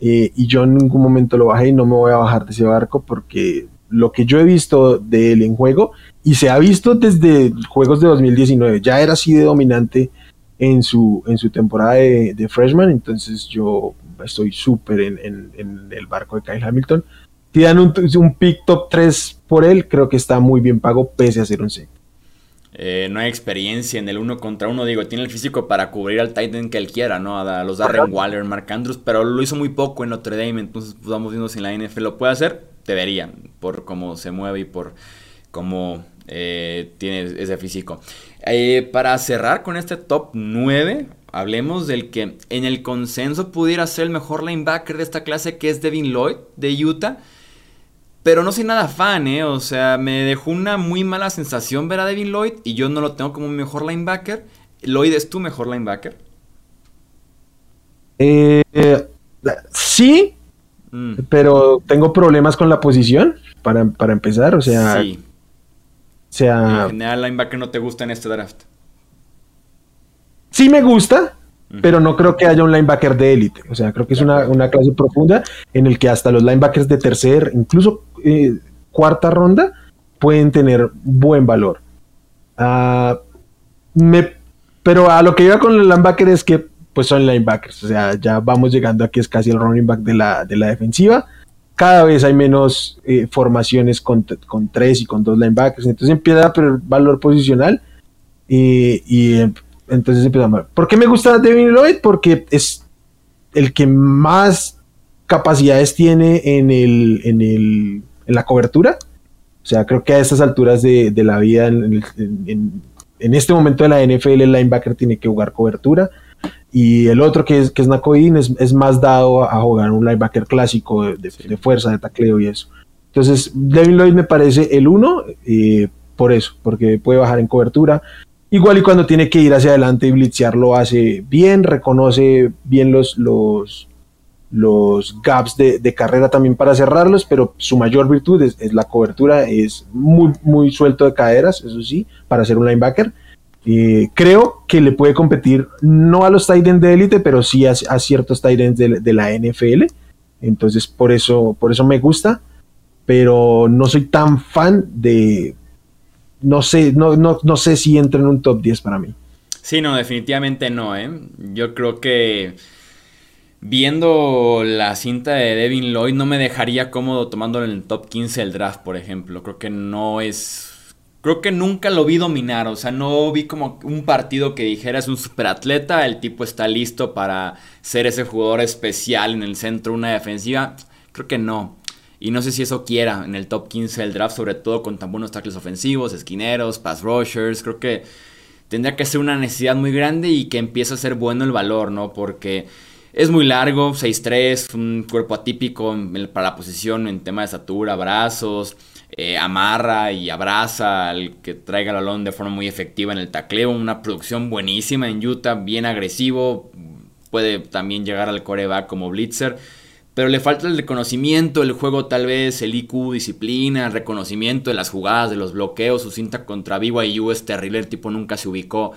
Eh, y yo en ningún momento lo bajé y no me voy a bajar de ese barco porque lo que yo he visto de él en juego, y se ha visto desde juegos de 2019, ya era así de dominante en su, en su temporada de, freshman, entonces yo estoy súper en, el barco de Kyle Hamilton. Si dan un, un, pick top 3 por él, creo que está muy bien pago pese a ser un C. Eh, no hay experiencia en el uno contra uno, digo, tiene el físico para cubrir al Titan que él quiera, ¿no? A los Darren Waller, Mark Andrews, pero lo hizo muy poco en Notre Dame, entonces pues, vamos viendo si en la NFL lo puede hacer deberían, por cómo se mueve y por cómo eh, tiene ese físico. Eh, para cerrar con este top 9, hablemos del que en el consenso pudiera ser el mejor linebacker de esta clase, que es Devin Lloyd de Utah. Pero no soy nada fan, ¿eh? O sea, me dejó una muy mala sensación ver a Devin Lloyd y yo no lo tengo como mejor linebacker. ¿Lloyd es tu mejor linebacker? Eh, sí, Mm. Pero tengo problemas con la posición para, empezar, o sea. Sí. O sea. En general, linebacker no te gusta en este draft. Sí me gusta, pero no creo que haya un linebacker de élite. O sea, creo que es una, clase profunda en el que hasta los linebackers de tercer, incluso eh, cuarta ronda, pueden tener buen valor. Ah, me pero a lo que iba con el linebacker es que pues son linebackers, o sea, ya vamos llegando aquí es casi el running back de la, de la defensiva. Cada vez hay menos eh, formaciones con, con, tres y con dos linebackers, entonces empieza a perder valor posicional y, y entonces empezamos. ¿Por qué me gusta Devin Lloyd? Porque es el que más capacidades tiene en, el, en, el, en la cobertura. O sea, creo que a estas alturas de, de la vida, en, en, este momento de la NFL, el linebacker tiene que jugar cobertura. Y el otro que es, que es es, es, más dado a jugar un linebacker clásico de, de, sí. de, fuerza, de tacleo y eso. Entonces, Devin Lloyd me parece el uno eh, por eso, porque puede bajar en cobertura. Igual y cuando tiene que ir hacia adelante y blitzear lo hace bien, reconoce bien los, los, los gaps de, de, carrera también para cerrarlos, pero su mayor virtud es, es, la cobertura, es muy, muy suelto de caderas, eso sí, para ser un linebacker. Eh, creo que le puede competir no a los tight ends de élite, pero sí a, ciertos tight ends de, de, la NFL. Entonces, por eso, por eso me gusta, pero no soy tan fan de. No sé, no, no, no sé si entra en un top 10 para mí. Sí, no, definitivamente no, ¿eh? Yo creo que viendo la cinta de Devin Lloyd no me dejaría cómodo tomándolo en el top 15 del draft, por ejemplo. Creo que no es creo que nunca lo vi dominar, o sea, no vi como un partido que dijera es un superatleta, el tipo está listo para ser ese jugador especial en el centro, una defensiva, creo que no. Y no sé si eso quiera en el top 15 del draft, sobre todo con tan buenos tackles ofensivos, esquineros, pass rushers, creo que tendría que ser una necesidad muy grande y que empiece a ser bueno el valor, ¿no? Porque es muy largo, 6'3, un cuerpo atípico para la posición en tema de estatura, brazos, eh, amarra y abraza al que traiga el balón de forma muy efectiva en el tacleo. Una producción buenísima en Utah, bien agresivo. Puede también llegar al coreback como blitzer. Pero le falta el reconocimiento, el juego tal vez, el IQ, disciplina, el reconocimiento de las jugadas, de los bloqueos. Su cinta contra BYU es terrible, el tipo nunca se ubicó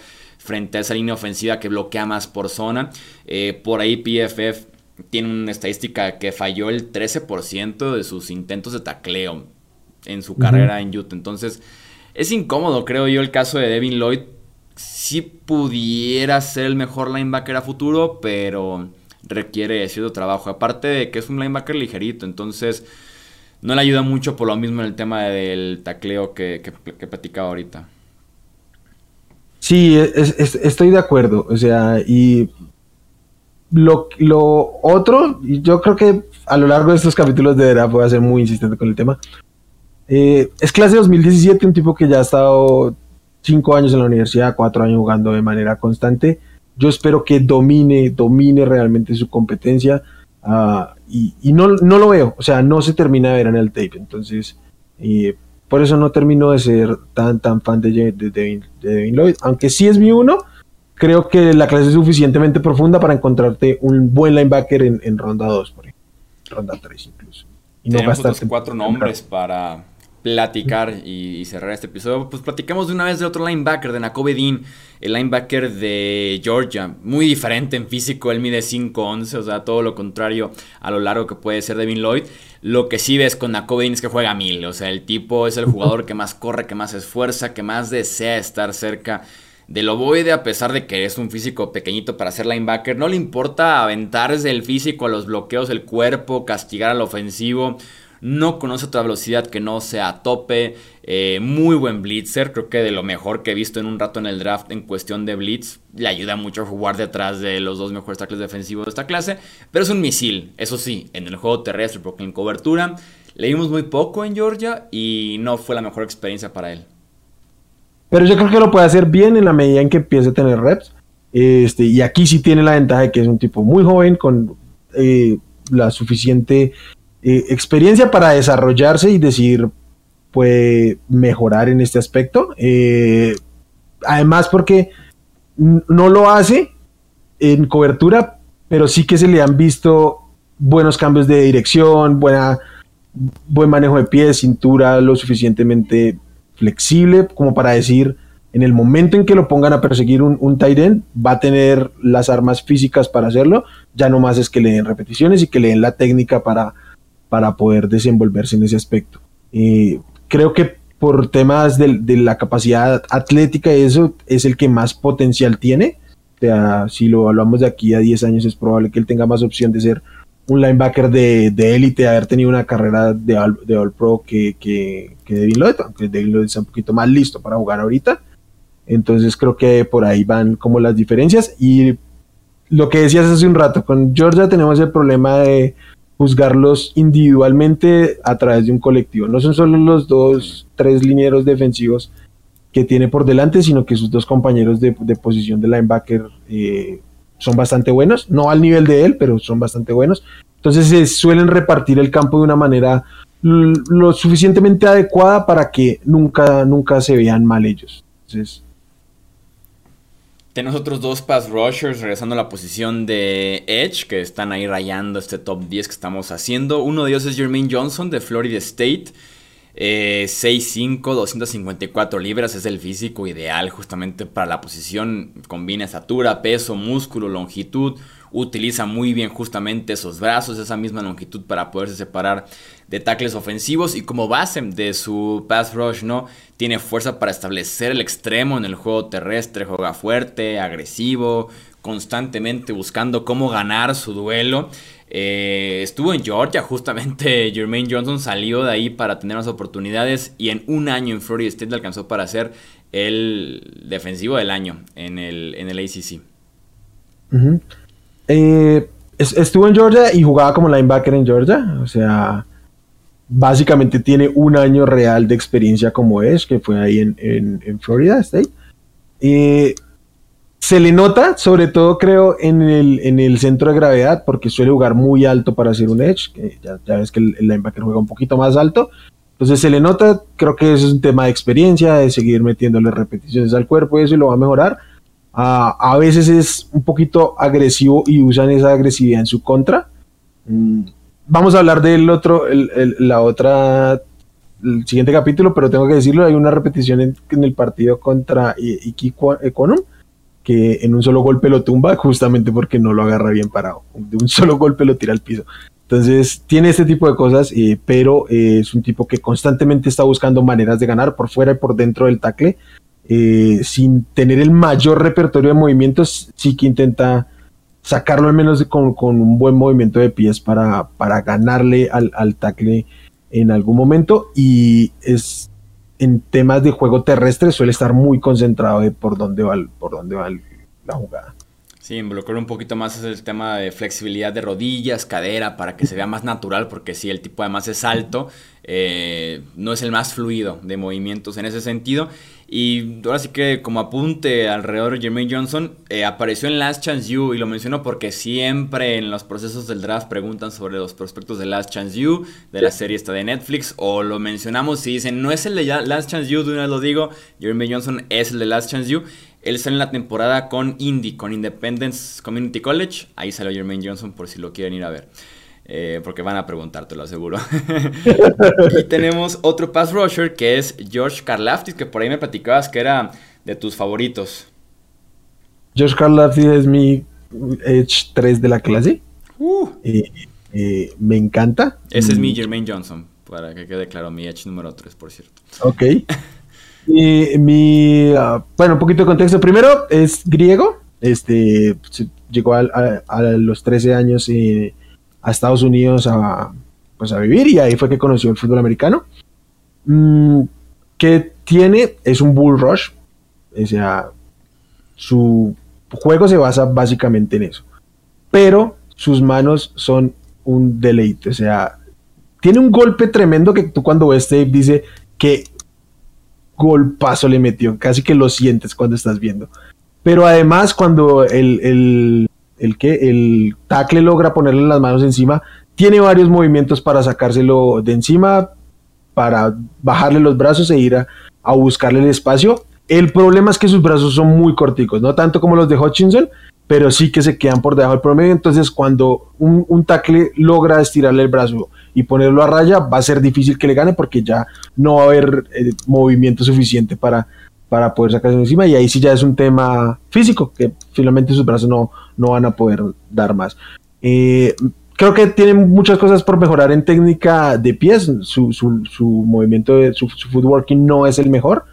frente a esa línea ofensiva que bloquea más por zona. Eh, por ahí PFF tiene una estadística que falló el 13% de sus intentos de tacleo en su carrera uh -huh. en Utah. Entonces, es incómodo, creo yo, el caso de Devin Lloyd. Sí pudiera ser el mejor linebacker a futuro, pero requiere cierto trabajo. Aparte de que es un linebacker ligerito, entonces no le ayuda mucho por lo mismo en el tema del tacleo que, que, que platicaba ahorita. Sí, es, es, estoy de acuerdo. O sea, y lo, lo, otro, yo creo que a lo largo de estos capítulos de draft voy a ser muy insistente con el tema. Eh, es clase 2017, un tipo que ya ha estado cinco años en la universidad, cuatro años jugando de manera constante. Yo espero que domine, domine realmente su competencia uh, y, no, lo veo, o sea, no se termina de ver en el tape. Entonces, eh, por eso no termino de ser tan, tan fan de, de, de, Devin, de Devin Lloyd, aunque sí es mi uno. Creo que la clase es suficientemente profunda para encontrarte un buen linebacker en, en ronda 2, por ejemplo. Ronda 3 incluso. Y no Tenemos cuatro nombres para platicar y, cerrar este episodio, pues platicamos de una vez de otro linebacker, de Nakobe Dean, el linebacker de Georgia. Muy diferente en físico, él mide 5'11, o sea, todo lo contrario a lo largo que puede ser Devin Lloyd. Lo que sí ves con Nakobe Dean es que juega mil, o sea, el tipo es el jugador que más corre, que más esfuerza, que más desea estar cerca del ovoide, a pesar de que es un físico pequeñito para ser linebacker. No le importa aventarse el físico a los bloqueos, el cuerpo, castigar al ofensivo no conoce otra velocidad que no sea a tope, eh, muy buen blitzer, creo que de lo mejor que he visto en un rato en el draft en cuestión de blitz, le ayuda mucho a jugar detrás de los dos mejores tackles defensivos de esta clase, pero es un misil, eso sí, en el juego terrestre, porque en cobertura le dimos muy poco en Georgia y no fue la mejor experiencia para él. Pero yo creo que lo puede hacer bien en la medida en que empiece a tener reps. Este, y aquí sí tiene la ventaja de que es un tipo muy joven, con eh, la suficiente eh, experiencia para desarrollarse y decir, puede mejorar en este aspecto. Eh, además, porque no lo hace en cobertura, pero sí que se le han visto buenos cambios de dirección, buena, buen manejo de pies, cintura lo suficientemente flexible como para decir, en el momento en que lo pongan a perseguir un, un va a tener las armas físicas para hacerlo, ya no más es que le den repeticiones y que le den la técnica para para poder desenvolverse en ese aspecto. Eh, creo que por temas de, la capacidad atlética eso, es el que más potencial tiene. O si lo hablamos de aquí a 10 años, es probable que él tenga más opción de ser un linebacker de élite, de, haber tenido una carrera de all Pro que, que, que Devin Lloyd, aunque Devin Lloyd está un poquito más listo para jugar ahorita. Entonces creo que por ahí van como las diferencias. Y lo que decías hace un rato, con Georgia tenemos el problema de juzgarlos individualmente a través de un colectivo. No son solo los dos, tres linieros defensivos que tiene por delante, sino que sus dos compañeros de, posición de linebacker eh, son bastante buenos, no al nivel de él, pero son bastante buenos. Entonces se suelen repartir el campo de una manera lo suficientemente adecuada para que nunca, nunca se vean mal ellos. Entonces, tenemos otros dos pass rushers regresando a la posición de Edge, que están ahí rayando este top 10 que estamos haciendo. Uno de ellos es Jermaine Johnson de Florida State. 6'5, eh, 254 libras es el físico ideal justamente para la posición. Combina estatura, peso, músculo, longitud utiliza muy bien justamente esos brazos, esa misma longitud para poderse separar de tackles ofensivos y como base de su pass rush, ¿no? Tiene fuerza para establecer el extremo en el juego terrestre, juega fuerte, agresivo, constantemente buscando cómo ganar su duelo. Eh, estuvo en Georgia, justamente Jermaine Johnson salió de ahí para tener más oportunidades y en un año en Florida State alcanzó para ser el defensivo del año en el, en el ACC. Eh, estuvo en Georgia y jugaba como linebacker en Georgia. O sea, básicamente tiene un año real de experiencia como es, que fue ahí en, Florida State. Eh, se le nota, sobre todo creo, en el, en el centro de gravedad, porque suele jugar muy alto para hacer un edge. Que ya, ya, ves que el, linebacker juega un poquito más alto. Entonces se le nota, creo que es un tema de experiencia, de seguir metiéndole repeticiones al cuerpo y eso y lo va a mejorar a veces es un poquito agresivo y usan esa agresividad en su contra. Mm, vamos a hablar del otro, la otra, el siguiente capítulo, pero tengo que decirlo, hay una repetición en, el partido contra Iki Econom, que en un solo golpe lo tumba justamente porque no lo agarra bien parado. De un solo golpe lo tira al piso. Entonces tiene este tipo de cosas, eh, pero eh, es un tipo que constantemente está buscando maneras de ganar por fuera y por dentro del tackle. Eh, sin tener el mayor repertorio de movimientos, sí que intenta sacarlo al menos con, un buen movimiento de pies para, para ganarle al, tackle en algún momento y es en temas de juego terrestre suele estar muy concentrado de por dónde va, por dónde va la jugada. Sí, involucrar un poquito más el tema de flexibilidad de rodillas, cadera, para que se vea más natural, porque si el tipo además es alto, eh, no es el más fluido de movimientos en ese sentido. Y ahora sí que como apunte alrededor de Jermaine Johnson, eh, apareció en Last Chance You y lo menciono porque siempre en los procesos del draft preguntan sobre los prospectos de Last Chance You, de la serie esta de Netflix, o lo mencionamos y dicen, no es el de Last Chance You, de una vez lo digo, Jermaine Johnson es el de Last Chance You. Él salió en la temporada con Indy, con Independence Community College, ahí salió Jermaine Johnson por si lo quieren ir a ver. Eh, porque van a preguntar, te lo aseguro. y tenemos otro pass rusher que es George Karlaftis, que por ahí me platicabas que era de tus favoritos. George Karlaftis es mi Edge 3 de la clase. Uh. Eh, eh, me encanta. Ese es mi mm. Jermaine Johnson, para que quede claro, mi Edge número 3, por cierto. Ok. y, mi, ah, bueno, un poquito de contexto. Primero, es griego. Este, llegó a, a los 13 años y a Estados Unidos a, pues a vivir y ahí fue que conoció el fútbol americano. Mm, que tiene es un bull rush, o sea, su juego se basa básicamente en eso, pero sus manos son un deleite, o sea, tiene un golpe tremendo que tú cuando ves Dave dice que golpazo le metió, casi que lo sientes cuando estás viendo. Pero además cuando el, el que el tackle logra ponerle las manos encima, tiene varios movimientos para sacárselo de encima, para bajarle los brazos e ir a, buscarle el espacio. El problema es que sus brazos son muy corticos, no tanto como los de Hutchinson, pero sí que se quedan por debajo del promedio. Entonces, cuando un, un tackle logra estirarle el brazo y ponerlo a raya, va a ser difícil que le gane porque ya no va a haber eh, movimiento suficiente para, para poder sacarse encima y ahí sí ya es un tema físico, que finalmente sus brazos no, no van a poder dar más. Eh, creo que tiene muchas cosas por mejorar en técnica de pies. Su, su, movimiento, de, su, footworking no es el mejor.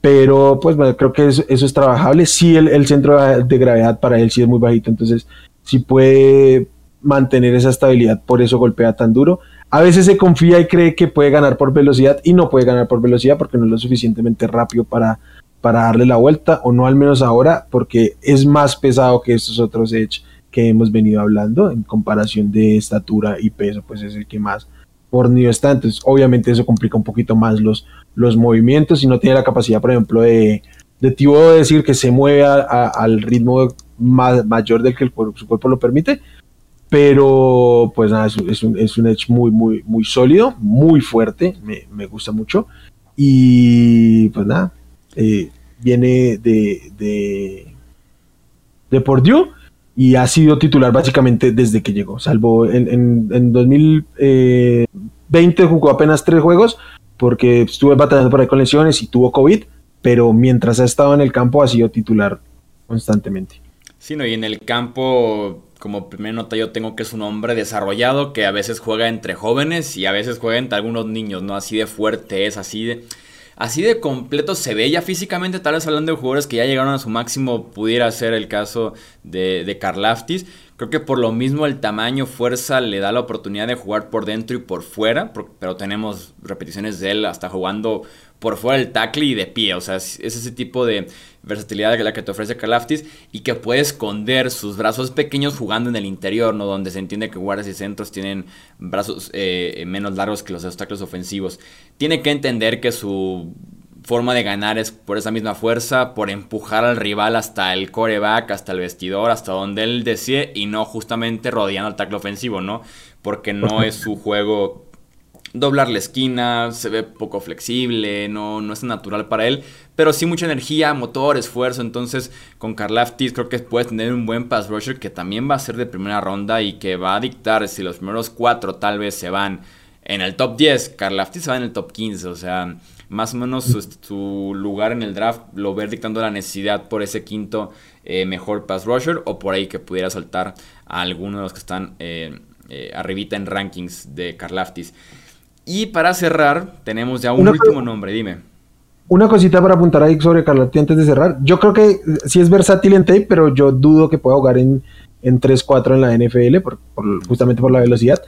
Pero pues bueno, creo que eso, es trabajable. Sí, el, el, centro de gravedad para él sí es muy bajito. Entonces, si puede mantener esa estabilidad, por eso golpea tan duro. A veces se confía y cree que puede ganar por velocidad y no puede ganar por velocidad porque no es lo suficientemente rápido para, para darle la vuelta, o no al menos ahora, porque es más pesado que estos otros Edge que hemos venido hablando en comparación de estatura y peso, pues es el que más fornido está. Entonces, obviamente, eso complica un poquito más los, los movimientos y no tiene la capacidad, por ejemplo, de, de Tibo decir que se mueve al ritmo más, mayor del que su cuerpo lo permite. Pero, pues nada, es, un, es un edge muy, muy, muy sólido, muy fuerte, me, me gusta mucho. Y pues nada, eh, viene de, de, de Purdue y ha sido titular básicamente desde que llegó, salvo en, en, 2020 eh, jugó apenas tres juegos porque estuve batallando por ahí con lesiones y tuvo COVID, pero mientras ha estado en el campo ha sido titular constantemente. Sí, no, y en el campo, como primera nota, yo tengo que es un hombre desarrollado que a veces juega entre jóvenes y a veces juega entre algunos niños, ¿no? Así de fuerte es, así de así de completo se ve físicamente, tal vez hablando de jugadores que ya llegaron a su máximo, pudiera ser el caso de, de Karlaftis. Creo que por lo mismo el tamaño, fuerza le da la oportunidad de jugar por dentro y por fuera, pero tenemos repeticiones de él hasta jugando por fuera del tackle y de pie. O sea, es ese tipo de versatilidad que la que te ofrece Kalaftis y que puede esconder sus brazos pequeños jugando en el interior, ¿no? Donde se entiende que guardias y centros tienen brazos eh, menos largos que los obstáculos ofensivos. Tiene que entender que su forma de ganar es por esa misma fuerza, por empujar al rival hasta el coreback, hasta el vestidor, hasta donde él desee y no justamente rodeando al tackle ofensivo, ¿no? Porque no es su juego doblar la esquina, se ve poco flexible, no, no es natural para él, pero sí mucha energía, motor, esfuerzo, entonces con Karlaftis creo que puede tener un buen pass rusher que también va a ser de primera ronda y que va a dictar si los primeros cuatro tal vez se van en el top 10, Karlaftis se va en el top 15, o sea, más o menos su, lugar en el draft lo ver dictando la necesidad por ese quinto eh, mejor pass rusher o por ahí que pudiera saltar a alguno de los que están eh, eh, arribita en rankings de Karlaftis. Y para cerrar, tenemos ya un último nombre, dime. Una cosita para apuntar ahí sobre Carlotti antes de cerrar. Yo creo que sí es versátil en tape, pero yo dudo que pueda jugar en, en 3-4 en la NFL, por, justamente por la velocidad.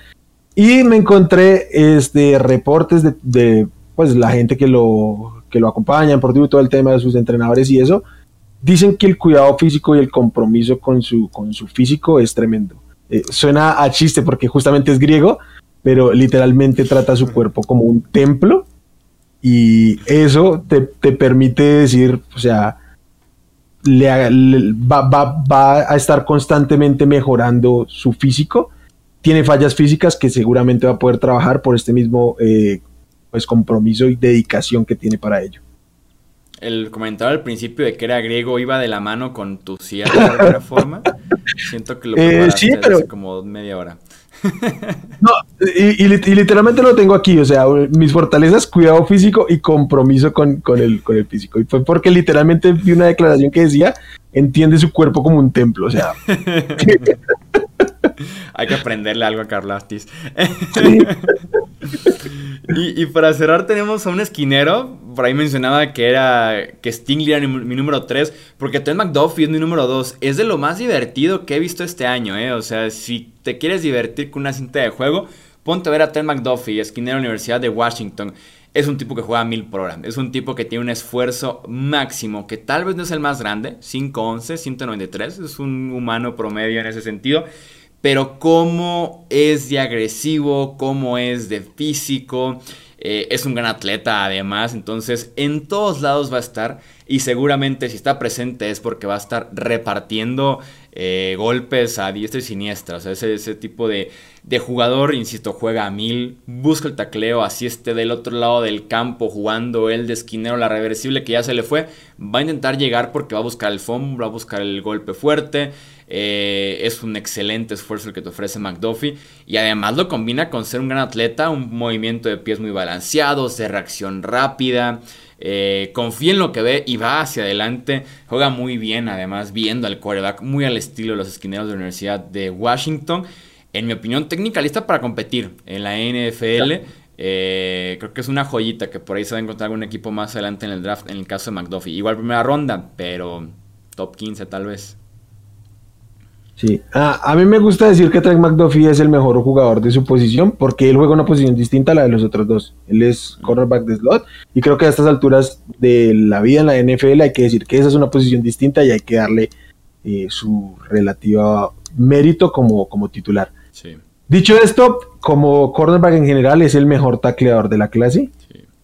Y me encontré este, reportes de, pues, la gente que lo, que lo acompaña por todo el tema de sus entrenadores y eso. Dicen que el cuidado físico y el compromiso con su, con su físico es tremendo. Eh, suena a chiste porque justamente es griego, pero literalmente trata su cuerpo como un templo y eso te, permite decir, o sea, le, va, a estar constantemente mejorando su físico. Tiene fallas físicas que seguramente va a poder trabajar por este mismo eh, pues, compromiso y dedicación que tiene para ello. El comentario al principio de que era griego iba de la mano con tu cierta de alguna forma. Siento que lo eh, sí, hace como media hora. No, y, literalmente lo tengo aquí, o sea, mis fortalezas, cuidado físico y compromiso con, el, con el físico. Y fue porque literalmente vi una declaración que decía, entiende su cuerpo como un templo, o sea. Hay que aprenderle algo a Carlastis. y, para cerrar tenemos a un esquinero. Por ahí mencionaba que era que Stingley era mi, número 3. Porque Ted McDuffie es mi número 2. Es de lo más divertido que he visto este año. ¿eh? O sea, si te quieres divertir con una cinta de juego, ponte a ver a Ted McDuffie, esquinero de la Universidad de Washington. Es un tipo que juega mil por hora. Es un tipo que tiene un esfuerzo máximo, que tal vez no es el más grande, 5'11, 193. Es un humano promedio en ese sentido pero cómo es de agresivo, cómo es de físico. Eh, es un gran atleta además, entonces en todos lados va a estar y seguramente si está presente es porque va a estar repartiendo eh, golpes a diestra y siniestra. O sea, ese, tipo de, jugador, insisto, juega a mil, busca el tacleo, así esté del otro lado del campo jugando el de esquinero, la reversible que ya se le fue, va a intentar llegar porque va a buscar el foam, va a buscar el golpe fuerte. Eh, es un excelente esfuerzo el que te ofrece McDuffie. Y además lo combina con ser un gran atleta, un movimiento de pies muy balanceado, de reacción rápida. Eh, confía en lo que ve y va hacia adelante. Juega muy bien, además, viendo al quarterback, muy al estilo de los esquineros de la Universidad de Washington. en mi opinión, técnica lista para competir en la NFL. Eh, creo que es una joyita que por ahí se va a encontrar algún equipo más adelante en el draft, en el caso de McDuffie. Igual primera ronda, pero top 15 tal vez. Sí, ah, a mí me gusta decir que Trent McDuffie es el mejor jugador de su posición porque él juega una posición distinta a la de los otros dos. Él es cornerback de slot y creo que a estas alturas de la vida en la NFL hay que decir que esa es una posición distinta y hay que darle eh, su relativo mérito como, como titular. Dicho esto, como cornerback en general es el mejor tacleador de la clase.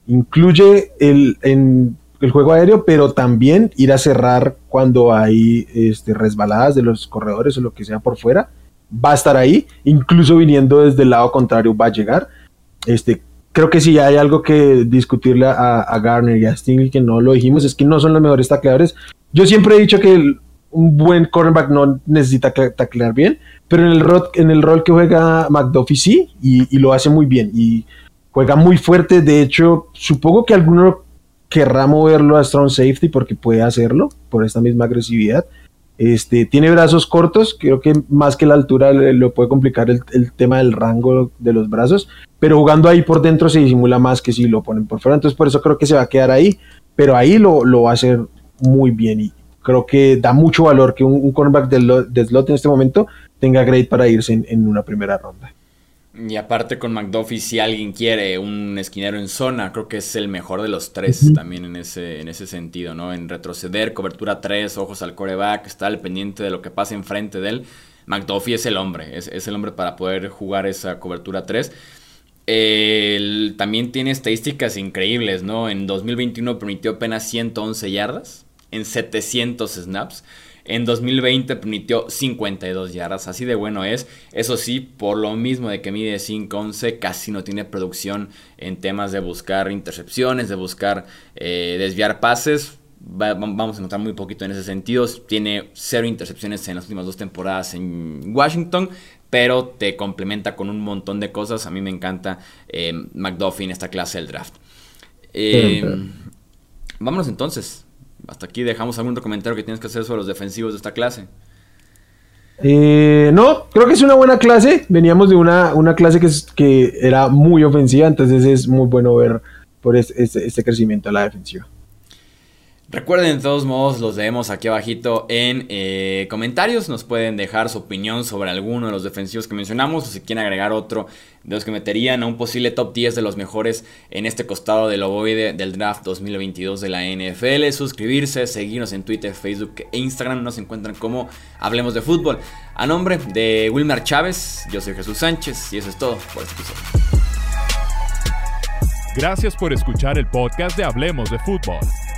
Incluye el, en el juego aéreo, pero también ir a cerrar cuando hay este, resbaladas de los corredores o lo que sea por fuera. Va a estar ahí, incluso viniendo desde el lado contrario va a llegar. Este, creo que si hay algo que discutirle a, Garner y a Stingley, que no lo dijimos, es que no son los mejores tacleadores. Yo siempre he dicho que un buen cornerback no necesita taclear bien, pero en el rol, en el rol que juega McDuffie sí, y, y lo hace muy bien. Y juega muy fuerte. De hecho, supongo que alguno querrá moverlo a strong safety porque puede hacerlo por esta misma agresividad. Este, tiene brazos cortos, creo que más que la altura le, puede complicar el, tema del rango de los brazos, pero jugando ahí por dentro se disimula más que si lo ponen por fuera, entonces por eso creo que se va a quedar ahí, pero ahí lo, va a hacer muy bien y creo que da mucho valor que un, cornerback de, slot en este momento tenga grade para irse en una primera ronda. Y aparte con McDuffie, si alguien quiere un esquinero en zona, creo que es el mejor de los tres también en ese, en ese sentido, ¿no? En retroceder, cobertura 3, ojos al coreback, está al pendiente de lo que pasa enfrente de él. McDuffie es el hombre, es, el hombre para poder jugar esa cobertura 3. también tiene estadísticas increíbles, ¿no? En 2021 permitió apenas 111 yardas en 700 snaps. En 2020 permitió 52 yardas, así de bueno es. Eso sí, por lo mismo de que mide 5'11, casi no tiene producción en temas de buscar intercepciones, de buscar eh, desviar pases. vamos a notar muy poquito en ese sentido. Tiene cero intercepciones en las últimas dos temporadas en Washington, pero te complementa con un montón de cosas. A mí me encanta eh, McDuffie en esta clase del draft. Eh, vámonos entonces hasta aquí dejamos algún comentario que tienes que hacer sobre los defensivos de esta clase. Eh, no, creo que es una buena clase. Veníamos de una, una clase que, que era muy ofensiva, entonces es muy bueno ver por este, este crecimiento de la defensiva. Recuerden de todos modos, los leemos aquí abajito en eh, comentarios. Nos pueden dejar su opinión sobre alguno de los defensivos que mencionamos o si quieren agregar otro de los que meterían a un posible top 10 de los mejores en este costado del ovoide del draft 2022 de la NFL. Suscribirse, seguirnos en Twitter, Facebook e Instagram. Nos encuentran como Hablemos de Fútbol. A nombre de Wilmar Chávez, yo soy Jesús Sánchez y eso es todo por este episodio. Gracias por escuchar el podcast de Hablemos de Fútbol.